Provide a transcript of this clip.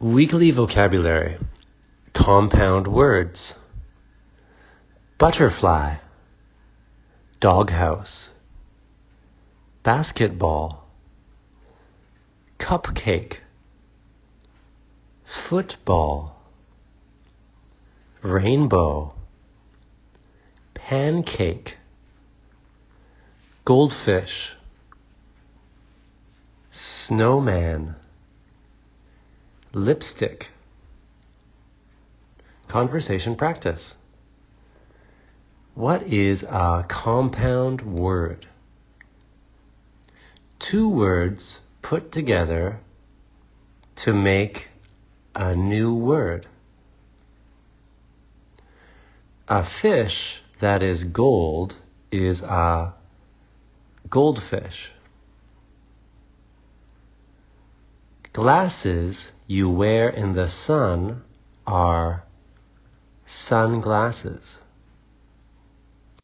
Weekly vocabulary. Compound words. Butterfly. Doghouse. Basketball. Cupcake. Football. Rainbow. Pancake. Goldfish. Snowman lipstick. Conversation practice. What is a compound word? Two words put together to make a new word. A fish that is gold is a goldfish. Glasses you wear in the sun are sunglasses.